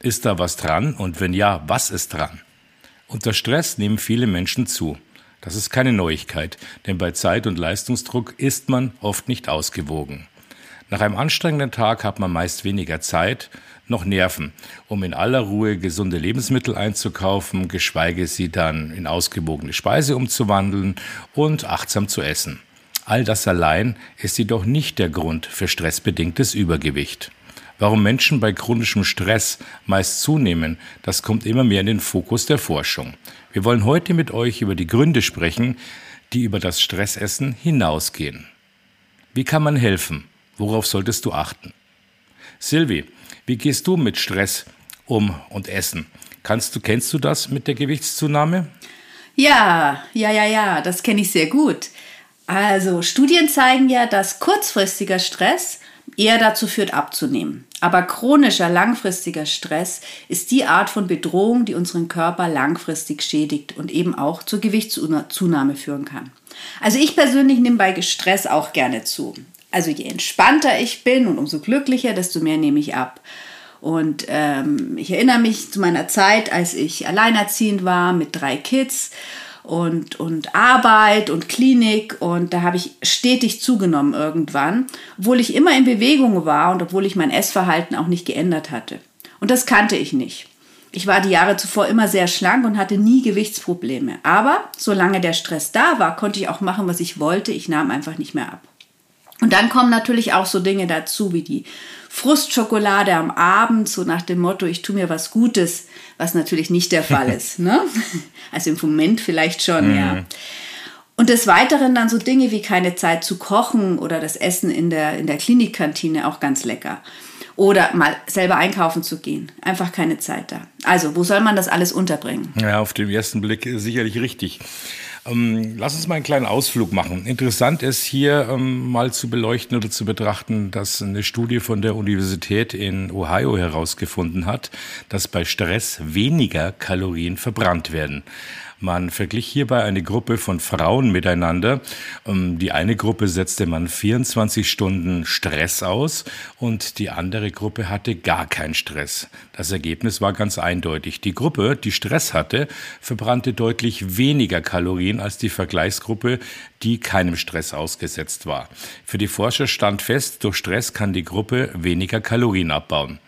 Ist da was dran? Und wenn ja, was ist dran? Unter Stress nehmen viele Menschen zu. Das ist keine Neuigkeit, denn bei Zeit- und Leistungsdruck ist man oft nicht ausgewogen. Nach einem anstrengenden Tag hat man meist weniger Zeit, noch Nerven, um in aller Ruhe gesunde Lebensmittel einzukaufen, geschweige sie dann in ausgewogene Speise umzuwandeln und achtsam zu essen. All das allein ist jedoch nicht der Grund für stressbedingtes Übergewicht. Warum Menschen bei chronischem Stress meist zunehmen, das kommt immer mehr in den Fokus der Forschung. Wir wollen heute mit euch über die Gründe sprechen, die über das Stressessen hinausgehen. Wie kann man helfen? Worauf solltest du achten? Silvi, wie gehst du mit Stress um und Essen? Kannst du, kennst du das mit der Gewichtszunahme? Ja, ja, ja, ja, das kenne ich sehr gut. Also Studien zeigen ja, dass kurzfristiger Stress eher dazu führt, abzunehmen. Aber chronischer, langfristiger Stress ist die Art von Bedrohung, die unseren Körper langfristig schädigt und eben auch zur Gewichtszunahme führen kann. Also ich persönlich nehme bei Stress auch gerne zu. Also je entspannter ich bin und umso glücklicher, desto mehr nehme ich ab. Und ähm, ich erinnere mich zu meiner Zeit, als ich alleinerziehend war mit drei Kids und, und Arbeit und Klinik und da habe ich stetig zugenommen irgendwann, obwohl ich immer in Bewegung war und obwohl ich mein Essverhalten auch nicht geändert hatte. Und das kannte ich nicht. Ich war die Jahre zuvor immer sehr schlank und hatte nie Gewichtsprobleme. Aber solange der Stress da war, konnte ich auch machen, was ich wollte. Ich nahm einfach nicht mehr ab. Und dann kommen natürlich auch so Dinge dazu wie die Frustschokolade am Abend, so nach dem Motto, ich tue mir was Gutes, was natürlich nicht der Fall ist. Ne? Also im Moment vielleicht schon, mhm. ja. Und des Weiteren dann so Dinge wie keine Zeit zu kochen oder das Essen in der, in der Klinikkantine auch ganz lecker. Oder mal selber einkaufen zu gehen. Einfach keine Zeit da. Also, wo soll man das alles unterbringen? Ja, auf den ersten Blick sicherlich richtig. Ähm, lass uns mal einen kleinen Ausflug machen. Interessant ist hier ähm, mal zu beleuchten oder zu betrachten, dass eine Studie von der Universität in Ohio herausgefunden hat, dass bei Stress weniger Kalorien verbrannt werden. Man verglich hierbei eine Gruppe von Frauen miteinander. Ähm, die eine Gruppe setzte man 24 Stunden Stress aus und die andere Gruppe hatte gar keinen Stress. Das Ergebnis war ganz eindeutig. Die Gruppe, die Stress hatte, verbrannte deutlich weniger Kalorien als die Vergleichsgruppe, die keinem Stress ausgesetzt war. Für die Forscher stand fest, durch Stress kann die Gruppe weniger Kalorien abbauen.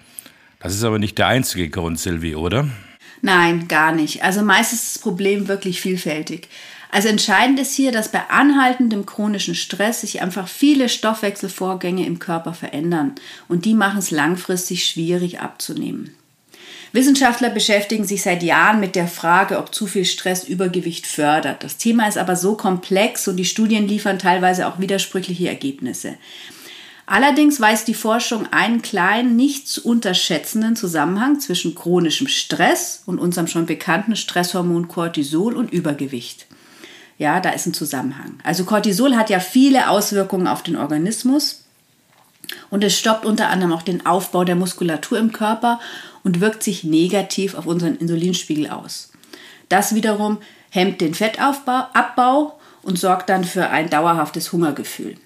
Das ist aber nicht der einzige Grund, Silvi, oder? Nein, gar nicht. Also meist ist das Problem wirklich vielfältig. Also entscheidend ist hier, dass bei anhaltendem chronischen Stress sich einfach viele Stoffwechselvorgänge im Körper verändern und die machen es langfristig schwierig abzunehmen. Wissenschaftler beschäftigen sich seit Jahren mit der Frage, ob zu viel Stress Übergewicht fördert. Das Thema ist aber so komplex und die Studien liefern teilweise auch widersprüchliche Ergebnisse. Allerdings weist die Forschung einen kleinen, nicht zu unterschätzenden Zusammenhang zwischen chronischem Stress und unserem schon bekannten Stresshormon Cortisol und Übergewicht. Ja, da ist ein Zusammenhang. Also Cortisol hat ja viele Auswirkungen auf den Organismus und es stoppt unter anderem auch den Aufbau der Muskulatur im Körper und wirkt sich negativ auf unseren Insulinspiegel aus. Das wiederum hemmt den Fettabbau und sorgt dann für ein dauerhaftes Hungergefühl.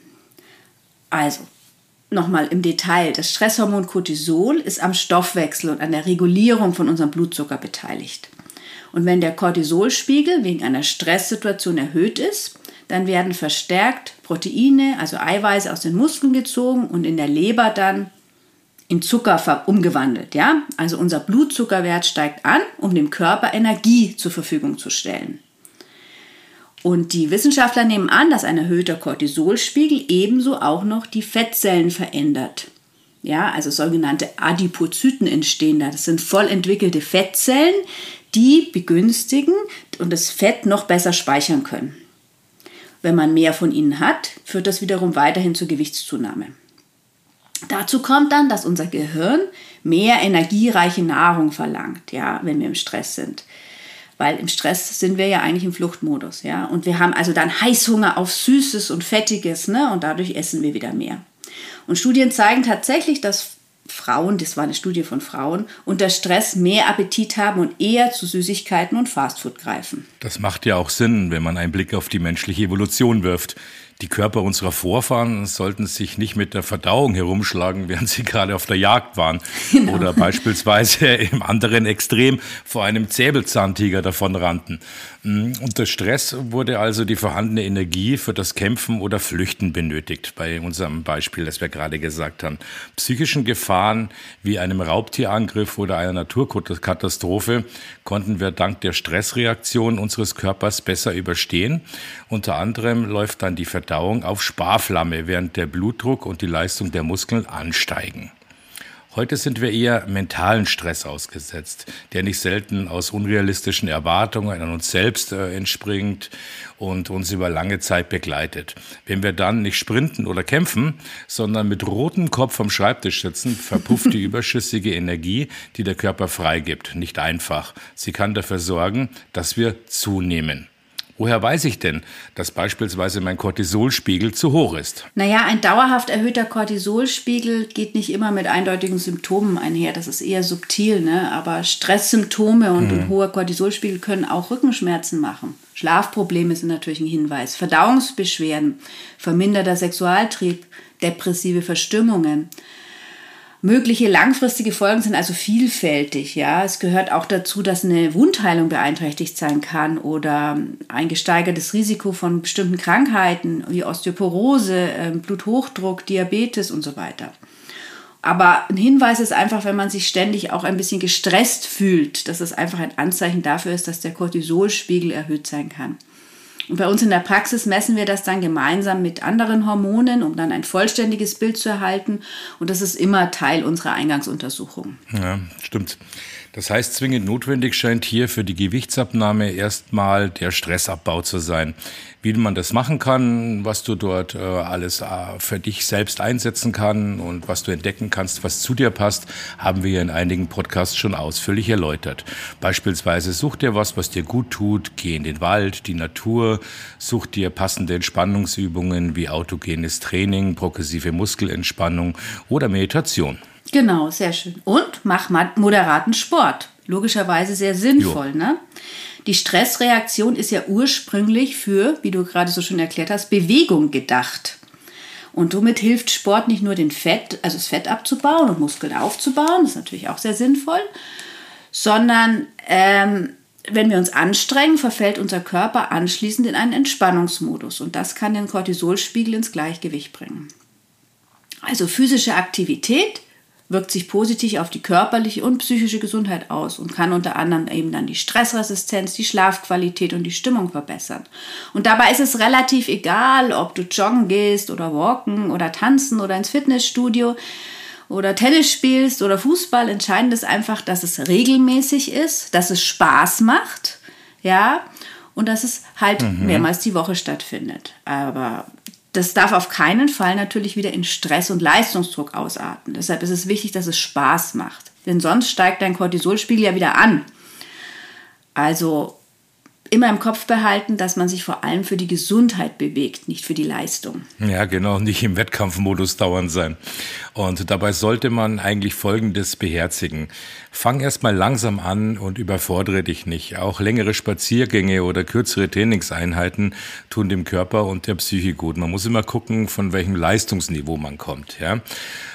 Also, nochmal im Detail. Das Stresshormon Cortisol ist am Stoffwechsel und an der Regulierung von unserem Blutzucker beteiligt. Und wenn der Cortisolspiegel wegen einer Stresssituation erhöht ist, dann werden verstärkt Proteine, also Eiweiße aus den Muskeln gezogen und in der Leber dann in Zucker umgewandelt. Ja? Also unser Blutzuckerwert steigt an, um dem Körper Energie zur Verfügung zu stellen. Und die Wissenschaftler nehmen an, dass ein erhöhter Cortisolspiegel ebenso auch noch die Fettzellen verändert. Ja, also sogenannte Adipozyten entstehen da. Das sind voll entwickelte Fettzellen, die begünstigen und das Fett noch besser speichern können. Wenn man mehr von ihnen hat, führt das wiederum weiterhin zur Gewichtszunahme. Dazu kommt dann, dass unser Gehirn mehr energiereiche Nahrung verlangt, ja, wenn wir im Stress sind. Weil im Stress sind wir ja eigentlich im Fluchtmodus, ja. Und wir haben also dann Heißhunger auf Süßes und Fettiges, ne? Und dadurch essen wir wieder mehr. Und Studien zeigen tatsächlich, dass Frauen, das war eine Studie von Frauen, unter Stress mehr Appetit haben und eher zu Süßigkeiten und Fastfood greifen. Das macht ja auch Sinn, wenn man einen Blick auf die menschliche Evolution wirft. Die Körper unserer Vorfahren sollten sich nicht mit der Verdauung herumschlagen, während sie gerade auf der Jagd waren. Genau. Oder beispielsweise im anderen Extrem vor einem Säbelzahntiger davonrannten. Mm, unter Stress wurde also die vorhandene Energie für das Kämpfen oder Flüchten benötigt, bei unserem Beispiel, das wir gerade gesagt haben. Psychischen Gefahren wie einem Raubtierangriff oder einer Naturkatastrophe konnten wir dank der Stressreaktion unseres Körpers besser überstehen. Unter anderem läuft dann die Verdauung Verdauung auf Sparflamme, während der Blutdruck und die Leistung der Muskeln ansteigen. Heute sind wir eher mentalen Stress ausgesetzt, der nicht selten aus unrealistischen Erwartungen an uns selbst äh, entspringt und uns über lange Zeit begleitet. Wenn wir dann nicht sprinten oder kämpfen, sondern mit rotem Kopf am Schreibtisch sitzen, verpufft die überschüssige Energie, die der Körper freigibt. Nicht einfach. Sie kann dafür sorgen, dass wir zunehmen. Woher weiß ich denn, dass beispielsweise mein Cortisolspiegel zu hoch ist? Naja, ein dauerhaft erhöhter Cortisolspiegel geht nicht immer mit eindeutigen Symptomen einher. Das ist eher subtil, ne? aber Stresssymptome und hm. ein hoher Cortisolspiegel können auch Rückenschmerzen machen. Schlafprobleme sind natürlich ein Hinweis. Verdauungsbeschwerden, verminderter Sexualtrieb, depressive Verstimmungen. Mögliche langfristige Folgen sind also vielfältig. Ja, es gehört auch dazu, dass eine Wundheilung beeinträchtigt sein kann oder ein gesteigertes Risiko von bestimmten Krankheiten wie Osteoporose, ähm, Bluthochdruck, Diabetes und so weiter. Aber ein Hinweis ist einfach, wenn man sich ständig auch ein bisschen gestresst fühlt, dass es einfach ein Anzeichen dafür ist, dass der Cortisolspiegel erhöht sein kann. Und bei uns in der Praxis messen wir das dann gemeinsam mit anderen Hormonen, um dann ein vollständiges Bild zu erhalten. Und das ist immer Teil unserer Eingangsuntersuchung. Ja, stimmt. Das heißt, zwingend notwendig scheint hier für die Gewichtsabnahme erstmal der Stressabbau zu sein. Wie man das machen kann, was du dort äh, alles äh, für dich selbst einsetzen kann und was du entdecken kannst, was zu dir passt, haben wir in einigen Podcasts schon ausführlich erläutert. Beispielsweise such dir was, was dir gut tut, geh in den Wald, die Natur, such dir passende Entspannungsübungen wie autogenes Training, progressive Muskelentspannung oder Meditation. Genau, sehr schön. Und mach mal moderaten Sport. Logischerweise sehr sinnvoll, jo. ne? Die Stressreaktion ist ja ursprünglich für, wie du gerade so schön erklärt hast, Bewegung gedacht. Und somit hilft Sport nicht nur den Fett, also das Fett abzubauen und Muskeln aufzubauen, das ist natürlich auch sehr sinnvoll, sondern ähm, wenn wir uns anstrengen, verfällt unser Körper anschließend in einen Entspannungsmodus und das kann den Cortisolspiegel ins Gleichgewicht bringen. Also physische Aktivität wirkt sich positiv auf die körperliche und psychische Gesundheit aus und kann unter anderem eben dann die Stressresistenz, die Schlafqualität und die Stimmung verbessern. Und dabei ist es relativ egal, ob du joggen gehst oder walken oder tanzen oder ins Fitnessstudio oder Tennis spielst oder Fußball. Entscheidend ist einfach, dass es regelmäßig ist, dass es Spaß macht, ja, und dass es halt mhm. mehrmals die Woche stattfindet. Aber das darf auf keinen Fall natürlich wieder in Stress und Leistungsdruck ausarten. Deshalb ist es wichtig, dass es Spaß macht. Denn sonst steigt dein Cortisolspiegel ja wieder an. Also immer im Kopf behalten, dass man sich vor allem für die Gesundheit bewegt, nicht für die Leistung. Ja, genau, nicht im Wettkampfmodus dauernd sein. Und dabei sollte man eigentlich Folgendes beherzigen. Fang erstmal langsam an und überfordere dich nicht. Auch längere Spaziergänge oder kürzere Trainingseinheiten tun dem Körper und der Psyche gut. Man muss immer gucken, von welchem Leistungsniveau man kommt. Ja?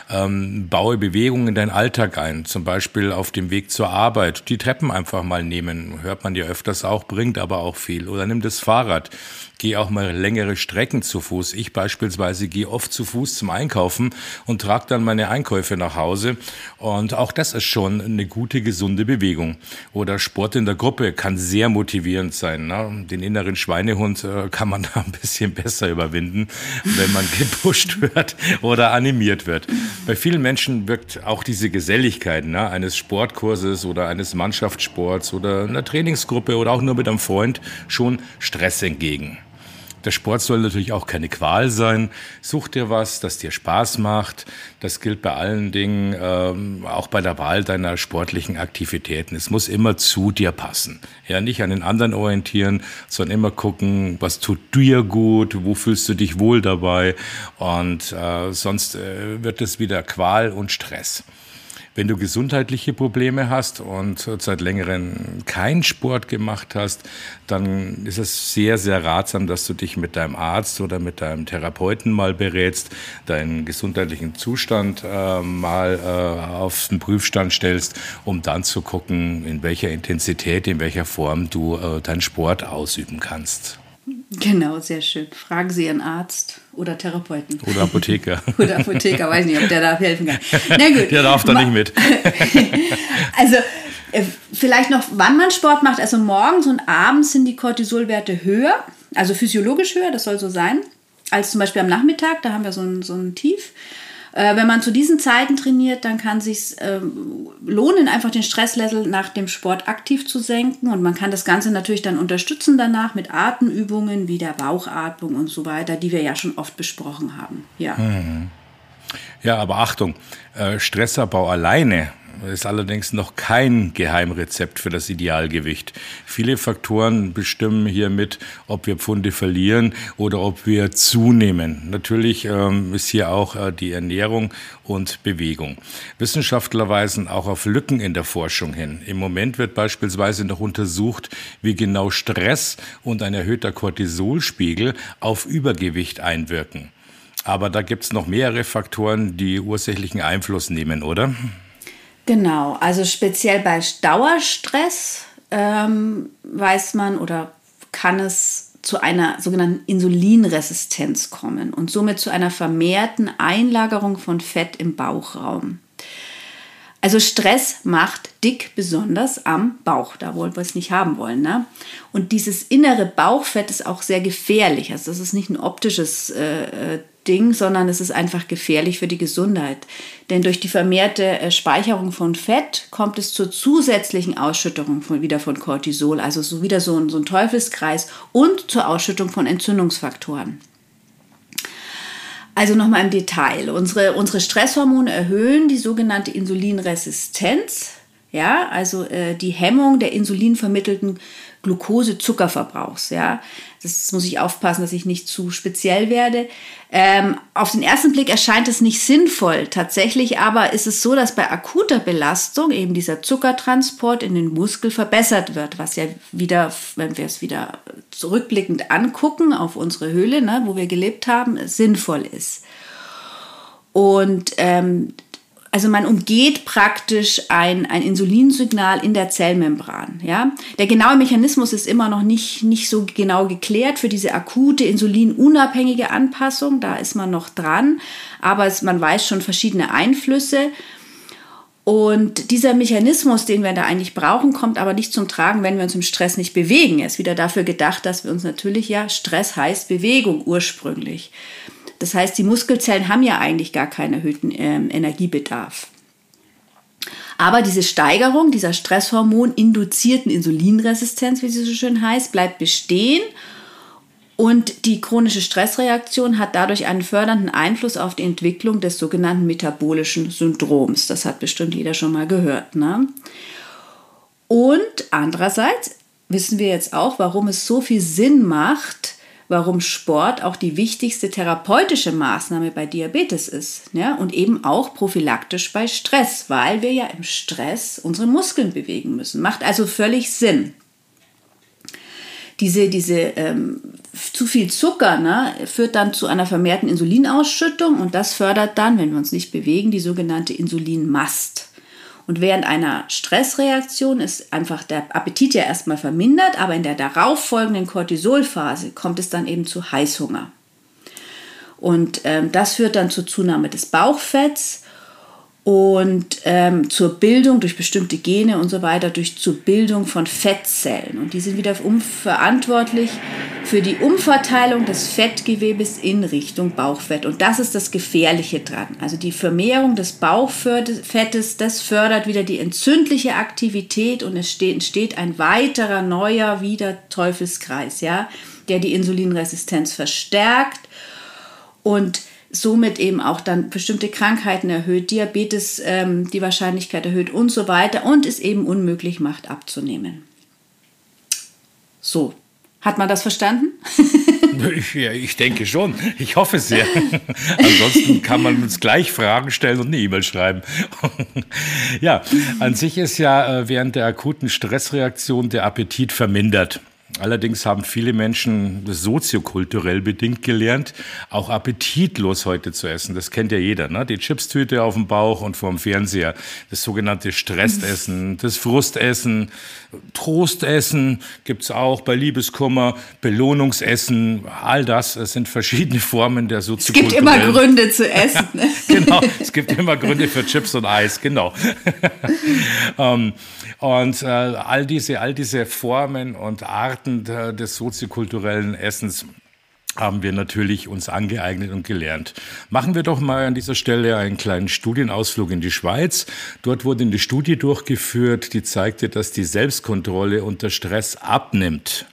ähm, baue Bewegungen in deinen Alltag ein, zum Beispiel auf dem Weg zur Arbeit. Die Treppen einfach mal nehmen, hört man ja öfters auch, bringt aber auch viel. Oder nimm das Fahrrad gehe auch mal längere Strecken zu Fuß. Ich beispielsweise gehe oft zu Fuß zum Einkaufen und trage dann meine Einkäufe nach Hause. Und auch das ist schon eine gute, gesunde Bewegung. Oder Sport in der Gruppe kann sehr motivierend sein. Ne? Den inneren Schweinehund äh, kann man da ein bisschen besser überwinden, wenn man gepusht wird oder animiert wird. Bei vielen Menschen wirkt auch diese Geselligkeit ne? eines Sportkurses oder eines Mannschaftssports oder einer Trainingsgruppe oder auch nur mit einem Freund schon Stress entgegen. Der Sport soll natürlich auch keine Qual sein. Such dir was, das dir Spaß macht. Das gilt bei allen Dingen, ähm, auch bei der Wahl deiner sportlichen Aktivitäten. Es muss immer zu dir passen. Ja, nicht an den anderen orientieren, sondern immer gucken, was tut dir gut, wo fühlst du dich wohl dabei. Und äh, sonst äh, wird es wieder Qual und Stress. Wenn du gesundheitliche Probleme hast und seit längerem keinen Sport gemacht hast, dann ist es sehr, sehr ratsam, dass du dich mit deinem Arzt oder mit deinem Therapeuten mal berätst, deinen gesundheitlichen Zustand äh, mal äh, auf den Prüfstand stellst, um dann zu gucken, in welcher Intensität, in welcher Form du äh, deinen Sport ausüben kannst. Genau, sehr schön. Fragen Sie Ihren Arzt oder Therapeuten. Oder Apotheker. oder Apotheker, weiß nicht, ob der da helfen kann. Na gut. Der darf da nicht mit. also, äh, vielleicht noch, wann man Sport macht. Also morgens und abends sind die Cortisolwerte höher, also physiologisch höher, das soll so sein, als zum Beispiel am Nachmittag, da haben wir so ein, so ein Tief. Äh, wenn man zu diesen Zeiten trainiert, dann kann es sich ähm, lohnen, einfach den Stresslevel nach dem Sport aktiv zu senken. Und man kann das Ganze natürlich dann unterstützen danach mit Atemübungen wie der Bauchatmung und so weiter, die wir ja schon oft besprochen haben. Ja. Mhm. Ja, aber Achtung, äh, Stressabbau alleine ist allerdings noch kein Geheimrezept für das Idealgewicht. Viele Faktoren bestimmen hier mit, ob wir Pfunde verlieren oder ob wir zunehmen. Natürlich ähm, ist hier auch äh, die Ernährung und Bewegung. Wissenschaftler weisen auch auf Lücken in der Forschung hin. Im Moment wird beispielsweise noch untersucht, wie genau Stress und ein erhöhter Cortisolspiegel auf Übergewicht einwirken. Aber da gibt es noch mehrere Faktoren, die ursächlichen Einfluss nehmen, oder? Genau, also speziell bei Dauerstress ähm, weiß man oder kann es zu einer sogenannten Insulinresistenz kommen und somit zu einer vermehrten Einlagerung von Fett im Bauchraum. Also Stress macht dick, besonders am Bauch, da wollen wir es nicht haben wollen. Ne? Und dieses innere Bauchfett ist auch sehr gefährlich. Also das ist nicht ein optisches äh, äh Ding, sondern es ist einfach gefährlich für die Gesundheit. Denn durch die vermehrte äh, Speicherung von Fett kommt es zur zusätzlichen Ausschüttung von, wieder von Cortisol, also so wieder so so ein Teufelskreis und zur Ausschüttung von Entzündungsfaktoren. Also nochmal im Detail. Unsere, unsere Stresshormone erhöhen die sogenannte Insulinresistenz, ja, also äh, die Hemmung der insulinvermittelten Glucose-Zuckerverbrauchs. Ja, das muss ich aufpassen, dass ich nicht zu speziell werde. Ähm, auf den ersten Blick erscheint es nicht sinnvoll. Tatsächlich aber ist es so, dass bei akuter Belastung eben dieser Zuckertransport in den Muskel verbessert wird, was ja wieder, wenn wir es wieder zurückblickend angucken auf unsere Höhle, ne, wo wir gelebt haben, sinnvoll ist. Und ähm, also man umgeht praktisch ein, ein Insulinsignal in der Zellmembran. Ja? Der genaue Mechanismus ist immer noch nicht, nicht so genau geklärt für diese akute insulinunabhängige Anpassung. Da ist man noch dran, aber es, man weiß schon verschiedene Einflüsse. Und dieser Mechanismus, den wir da eigentlich brauchen, kommt aber nicht zum Tragen, wenn wir uns im Stress nicht bewegen. Er ist wieder dafür gedacht, dass wir uns natürlich ja, Stress heißt Bewegung ursprünglich. Das heißt, die Muskelzellen haben ja eigentlich gar keinen erhöhten äh, Energiebedarf. Aber diese Steigerung dieser Stresshormon-induzierten Insulinresistenz, wie sie so schön heißt, bleibt bestehen. Und die chronische Stressreaktion hat dadurch einen fördernden Einfluss auf die Entwicklung des sogenannten metabolischen Syndroms. Das hat bestimmt jeder schon mal gehört. Ne? Und andererseits wissen wir jetzt auch, warum es so viel Sinn macht, warum Sport auch die wichtigste therapeutische Maßnahme bei Diabetes ist ja, und eben auch prophylaktisch bei Stress, weil wir ja im Stress unsere Muskeln bewegen müssen. Macht also völlig Sinn. Diese, diese ähm, zu viel Zucker ne, führt dann zu einer vermehrten Insulinausschüttung und das fördert dann, wenn wir uns nicht bewegen, die sogenannte Insulinmast. Und während einer Stressreaktion ist einfach der Appetit ja erstmal vermindert, aber in der darauffolgenden Cortisolphase kommt es dann eben zu Heißhunger. Und ähm, das führt dann zur Zunahme des Bauchfetts und ähm, zur Bildung durch bestimmte Gene und so weiter, durch zur Bildung von Fettzellen. Und die sind wieder verantwortlich für die Umverteilung des Fettgewebes in Richtung Bauchfett. Und das ist das Gefährliche dran. Also die Vermehrung des Bauchfettes, das fördert wieder die entzündliche Aktivität und es entsteht ein weiterer neuer wieder Teufelskreis. Ja? der die Insulinresistenz verstärkt und somit eben auch dann bestimmte Krankheiten erhöht, Diabetes ähm, die Wahrscheinlichkeit erhöht und so weiter und es eben unmöglich macht abzunehmen. So, hat man das verstanden? ich, ja, ich denke schon. Ich hoffe sehr. Ansonsten kann man uns gleich Fragen stellen und eine E-Mail schreiben. ja, an sich ist ja äh, während der akuten Stressreaktion der Appetit vermindert. Allerdings haben viele Menschen soziokulturell bedingt gelernt, auch appetitlos heute zu essen. Das kennt ja jeder, ne? Die Chipstüte auf dem Bauch und vorm Fernseher. Das sogenannte Stressessen, das Frustessen, Trostessen gibt's auch bei Liebeskummer, Belohnungsessen, all das, es sind verschiedene Formen der soziokulturellen... Es gibt immer Gründe zu essen. Ne? genau, es gibt immer Gründe für Chips und Eis, genau. ähm, und äh, all, diese, all diese Formen und Arten des soziokulturellen Essens haben wir natürlich uns angeeignet und gelernt. Machen wir doch mal an dieser Stelle einen kleinen Studienausflug in die Schweiz. Dort wurde eine Studie durchgeführt, die zeigte, dass die Selbstkontrolle unter Stress abnimmt.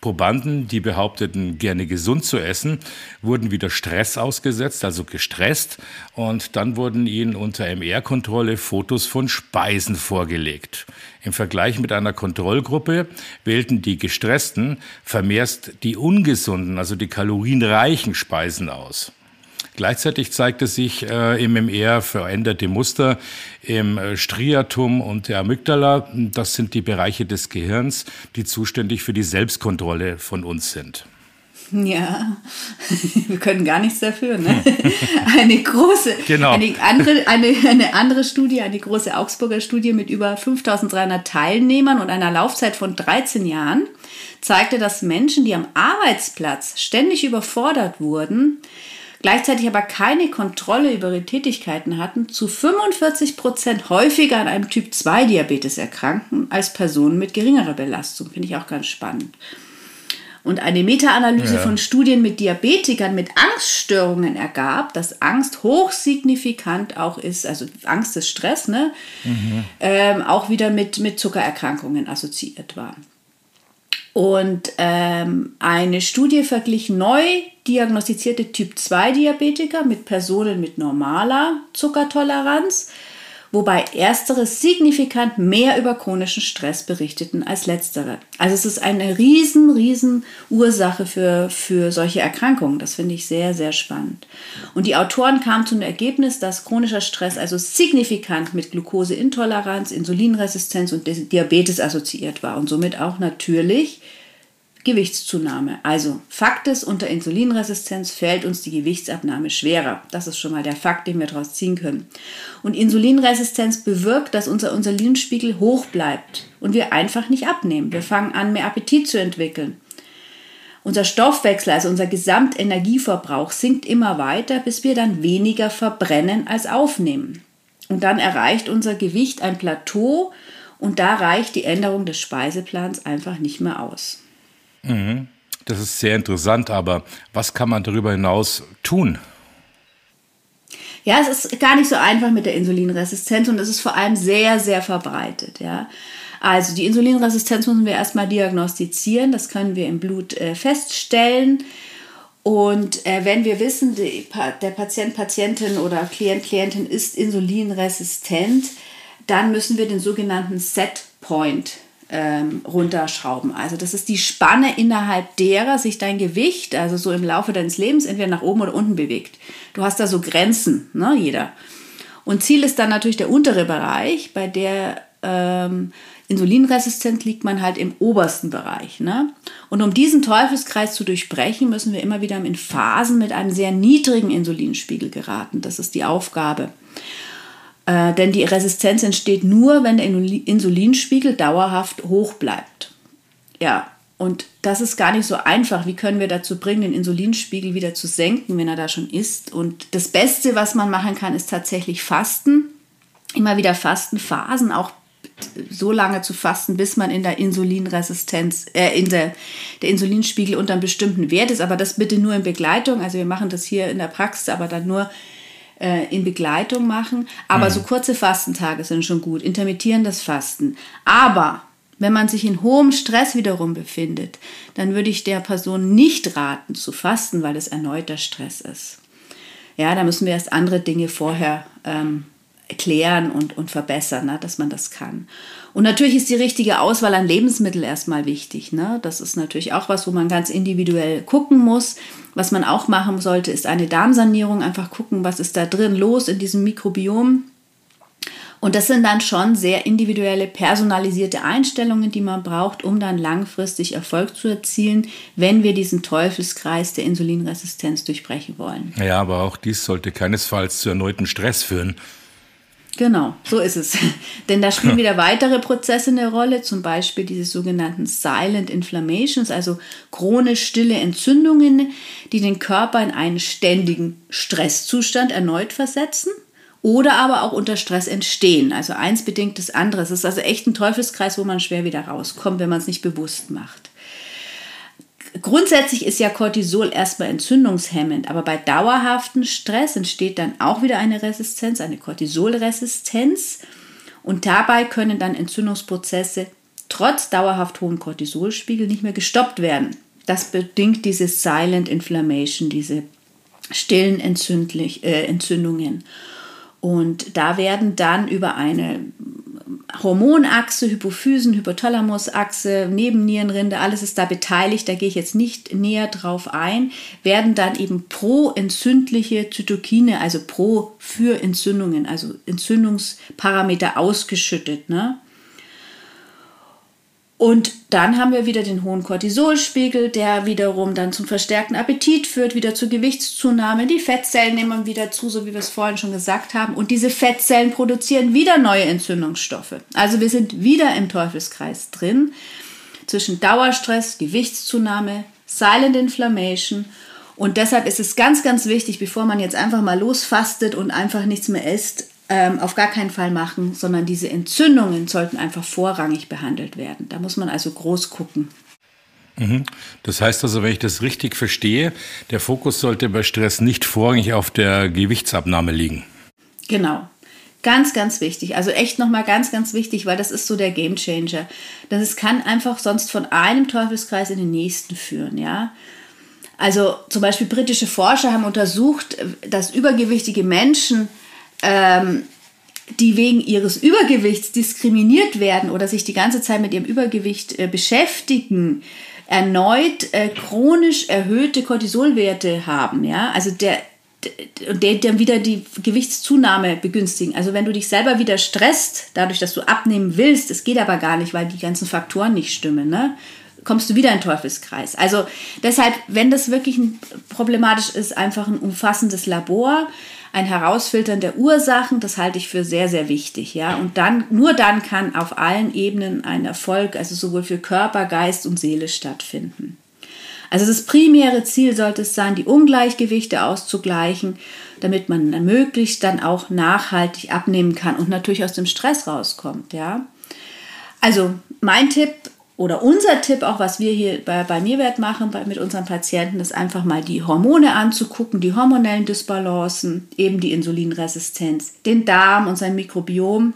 Probanden, die behaupteten, gerne gesund zu essen, wurden wieder Stress ausgesetzt, also gestresst, und dann wurden ihnen unter MR-Kontrolle Fotos von Speisen vorgelegt. Im Vergleich mit einer Kontrollgruppe wählten die Gestressten vermehrst die ungesunden, also die kalorienreichen Speisen aus. Gleichzeitig zeigte sich äh, im MR veränderte Muster im äh, Striatum und der Amygdala. Das sind die Bereiche des Gehirns, die zuständig für die Selbstkontrolle von uns sind. Ja, wir können gar nichts dafür. Ne? Eine große, genau. eine, andere, eine, eine andere Studie, eine große Augsburger Studie mit über 5300 Teilnehmern und einer Laufzeit von 13 Jahren zeigte, dass Menschen, die am Arbeitsplatz ständig überfordert wurden, gleichzeitig aber keine Kontrolle über ihre Tätigkeiten hatten, zu 45 Prozent häufiger an einem Typ-2-Diabetes erkranken als Personen mit geringerer Belastung. Finde ich auch ganz spannend. Und eine Meta-Analyse ja. von Studien mit Diabetikern mit Angststörungen ergab, dass Angst hochsignifikant auch ist, also Angst ist Stress, ne? Mhm. Ähm, auch wieder mit, mit Zuckererkrankungen assoziiert war. Und ähm, eine Studie verglich neu diagnostizierte Typ-2-Diabetiker mit Personen mit normaler Zuckertoleranz, wobei erstere signifikant mehr über chronischen Stress berichteten als letztere. Also es ist eine riesen, riesen Ursache für, für solche Erkrankungen. Das finde ich sehr, sehr spannend. Und die Autoren kamen zu dem Ergebnis, dass chronischer Stress also signifikant mit Glukoseintoleranz, Insulinresistenz und Diabetes assoziiert war und somit auch natürlich Gewichtszunahme. Also Fakt ist, unter Insulinresistenz fällt uns die Gewichtsabnahme schwerer. Das ist schon mal der Fakt, den wir daraus ziehen können. Und Insulinresistenz bewirkt, dass unser Insulinspiegel hoch bleibt und wir einfach nicht abnehmen. Wir fangen an, mehr Appetit zu entwickeln. Unser Stoffwechsel, also unser Gesamtenergieverbrauch, sinkt immer weiter, bis wir dann weniger verbrennen als aufnehmen. Und dann erreicht unser Gewicht ein Plateau und da reicht die Änderung des Speiseplans einfach nicht mehr aus. Mhm. Das ist sehr interessant, aber was kann man darüber hinaus tun? Ja, es ist gar nicht so einfach mit der Insulinresistenz und es ist vor allem sehr, sehr verbreitet. Ja. Also die Insulinresistenz müssen wir erstmal diagnostizieren, das können wir im Blut äh, feststellen. Und äh, wenn wir wissen, die, der Patient, Patientin oder Klient, Klientin ist insulinresistent, dann müssen wir den sogenannten Set Point ähm, runterschrauben. Also das ist die Spanne innerhalb derer sich dein Gewicht, also so im Laufe deines Lebens, entweder nach oben oder unten bewegt. Du hast da so Grenzen, ne, jeder. Und Ziel ist dann natürlich der untere Bereich, bei der ähm, Insulinresistenz liegt man halt im obersten Bereich. Ne? Und um diesen Teufelskreis zu durchbrechen, müssen wir immer wieder in Phasen mit einem sehr niedrigen Insulinspiegel geraten. Das ist die Aufgabe. Äh, denn die Resistenz entsteht nur, wenn der Insulinspiegel dauerhaft hoch bleibt. Ja, und das ist gar nicht so einfach. Wie können wir dazu bringen, den Insulinspiegel wieder zu senken, wenn er da schon ist? Und das Beste, was man machen kann, ist tatsächlich Fasten. Immer wieder Fastenphasen, auch so lange zu fasten, bis man in der Insulinresistenz, äh, in der, der Insulinspiegel unter einem bestimmten Wert ist. Aber das bitte nur in Begleitung. Also wir machen das hier in der Praxis, aber dann nur äh, in Begleitung machen. Aber mhm. so kurze Fastentage sind schon gut, intermittierendes Fasten. Aber Wenn man sich in hohem Stress wiederum befindet, dann würde ich der Person nicht raten zu fasten, weil es erneuter Stress ist. Ja, da müssen wir erst andere Dinge vorher ähm, erklären und, und verbessern, ne, dass man das kann. Und natürlich ist die richtige Auswahl an Lebensmitteln erstmal wichtig. Ne? Das ist natürlich auch was, wo man ganz individuell gucken muss. Was man auch machen sollte, ist eine Darmsanierung. Einfach gucken, was ist da drin los in diesem Mikrobiom. Und das sind dann schon sehr individuelle, personalisierte Einstellungen, die man braucht, um dann langfristig Erfolg zu erzielen, wenn wir diesen Teufelskreis der Insulinresistenz durchbrechen wollen. Ja, aber auch dies sollte keinesfalls zu erneuten Stress führen. Genau, so ist es. Denn da spielen wieder weitere Prozesse eine Rolle, zum Beispiel diese sogenannten Silent Inflammations, also chronisch stille Entzündungen, die den Körper in einen ständigen Stresszustand erneut versetzen oder aber auch unter Stress entstehen. Also eins bedingt das andere. Es ist also echt ein Teufelskreis, wo man schwer wieder rauskommt, wenn man es nicht bewusst macht. Grundsätzlich ist ja Cortisol erstmal entzündungshemmend, aber bei dauerhaftem Stress entsteht dann auch wieder eine Resistenz, eine Cortisolresistenz. Und dabei können dann Entzündungsprozesse trotz dauerhaft hohem Cortisolspiegel nicht mehr gestoppt werden. Das bedingt diese Silent Inflammation, diese stillen Entzündlich, äh, Entzündungen. Und da werden dann über eine Hormonachse, Hypophysen, Hypothalamusachse, Nebennierenrinde, alles ist da beteiligt, da gehe ich jetzt nicht näher drauf ein, werden dann eben pro-entzündliche Zytokine, also pro für Entzündungen, also Entzündungsparameter ausgeschüttet. Ne? Und dann haben wir wieder den hohen Cortisolspiegel, der wiederum dann zum verstärkten Appetit führt, wieder zur Gewichtszunahme. Die Fettzellen nehmen wieder zu, so wie wir es vorhin schon gesagt haben. Und diese Fettzellen produzieren wieder neue Entzündungsstoffe. Also wir sind wieder im Teufelskreis drin zwischen Dauerstress, Gewichtszunahme, Silent Inflammation. Und deshalb ist es ganz, ganz wichtig, bevor man jetzt einfach mal losfastet und einfach nichts mehr isst, ähm, auf gar keinen Fall machen, sondern diese Entzündungen sollten einfach vorrangig behandelt werden. Da muss man also groß gucken. Mhm. Das heißt also, wenn ich das richtig verstehe, der Fokus sollte bei Stress nicht vorrangig auf der Gewichtsabnahme liegen. Genau. Ganz, ganz wichtig. Also echt nochmal ganz, ganz wichtig, weil das ist so der Gamechanger. Denn es kann einfach sonst von einem Teufelskreis in den nächsten führen, ja. Also zum Beispiel britische Forscher haben untersucht, dass übergewichtige Menschen ähm, die wegen ihres Übergewichts diskriminiert werden oder sich die ganze Zeit mit ihrem Übergewicht äh, beschäftigen, erneut äh, chronisch erhöhte Cortisolwerte haben. Ja? Also der, der, der wieder die Gewichtszunahme begünstigen. Also wenn du dich selber wieder stresst, dadurch, dass du abnehmen willst, es geht aber gar nicht, weil die ganzen Faktoren nicht stimmen, ne? kommst du wieder in Teufelskreis. Also deshalb, wenn das wirklich problematisch ist, einfach ein umfassendes Labor ein Herausfiltern der Ursachen, das halte ich für sehr, sehr wichtig. Ja? Und dann, nur dann kann auf allen Ebenen ein Erfolg, also sowohl für Körper, Geist und Seele stattfinden. Also das primäre Ziel sollte es sein, die Ungleichgewichte auszugleichen, damit man möglichst dann auch nachhaltig abnehmen kann und natürlich aus dem Stress rauskommt. Ja? Also mein Tipp, oder unser Tipp, auch was wir hier bei, bei Mirwert machen bei, mit unseren Patienten, ist einfach mal die Hormone anzugucken, die hormonellen Dysbalancen, eben die Insulinresistenz, den Darm und sein Mikrobiom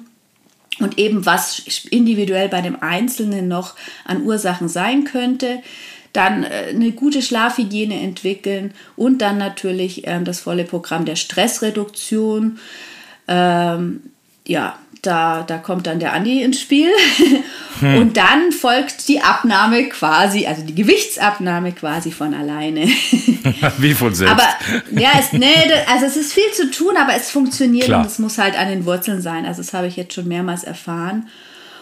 und eben was individuell bei dem Einzelnen noch an Ursachen sein könnte. Dann äh, eine gute Schlafhygiene entwickeln und dann natürlich ähm, das volle Programm der Stressreduktion. Ähm, ja, da, da kommt dann der Andi ins Spiel. Hm. Und dann folgt die Abnahme quasi, also die Gewichtsabnahme quasi von alleine. Wie von selbst. Aber ja, es, nee, also es ist viel zu tun, aber es funktioniert Klar. und es muss halt an den Wurzeln sein. Also das habe ich jetzt schon mehrmals erfahren.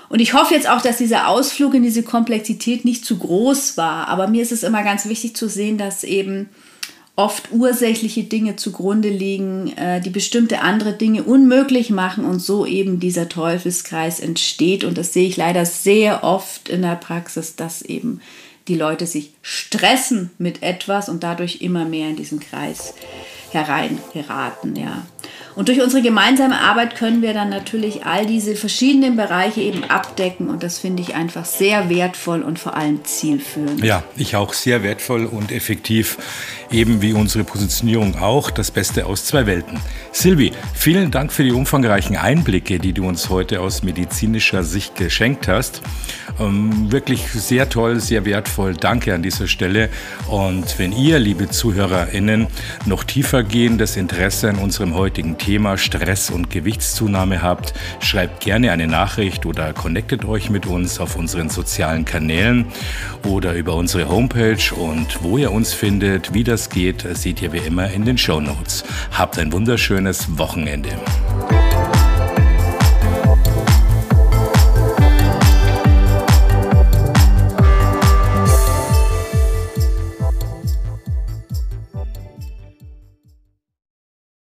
Und ich hoffe jetzt auch, dass dieser Ausflug in diese Komplexität nicht zu groß war. Aber mir ist es immer ganz wichtig zu sehen, dass eben oft ursächliche Dinge zugrunde liegen, äh, die bestimmte andere Dinge unmöglich machen und so eben dieser Teufelskreis entsteht. Und das sehe ich leider sehr oft in der Praxis, dass eben die Leute sich stressen mit etwas und dadurch immer mehr in diesen Kreis hereingeraten, ja. Und durch unsere gemeinsame Arbeit können wir dann natürlich all diese verschiedenen Bereiche eben abdecken und das finde ich einfach sehr wertvoll und vor allem zielführend. Ja, ich auch sehr wertvoll und effektiv, eben wie unsere Positionierung auch, das Beste aus zwei Welten. Silvi, vielen Dank für die umfangreichen Einblicke, die du uns heute aus medizinischer Sicht geschenkt hast. Ähm, wirklich sehr toll, sehr wertvoll. Danke an dieser Stelle. Und wenn ihr, liebe ZuhörerInnen, noch tiefer gehendes Interesse an unserem heutigen Thema Stress und Gewichtszunahme habt, schreibt gerne eine Nachricht oder connectet euch mit uns auf unseren sozialen Kanälen oder über unsere Homepage. Und wo ihr uns findet, wie das geht, seht ihr wie immer in den Show Notes. Habt ein wunderschönes Wochenende.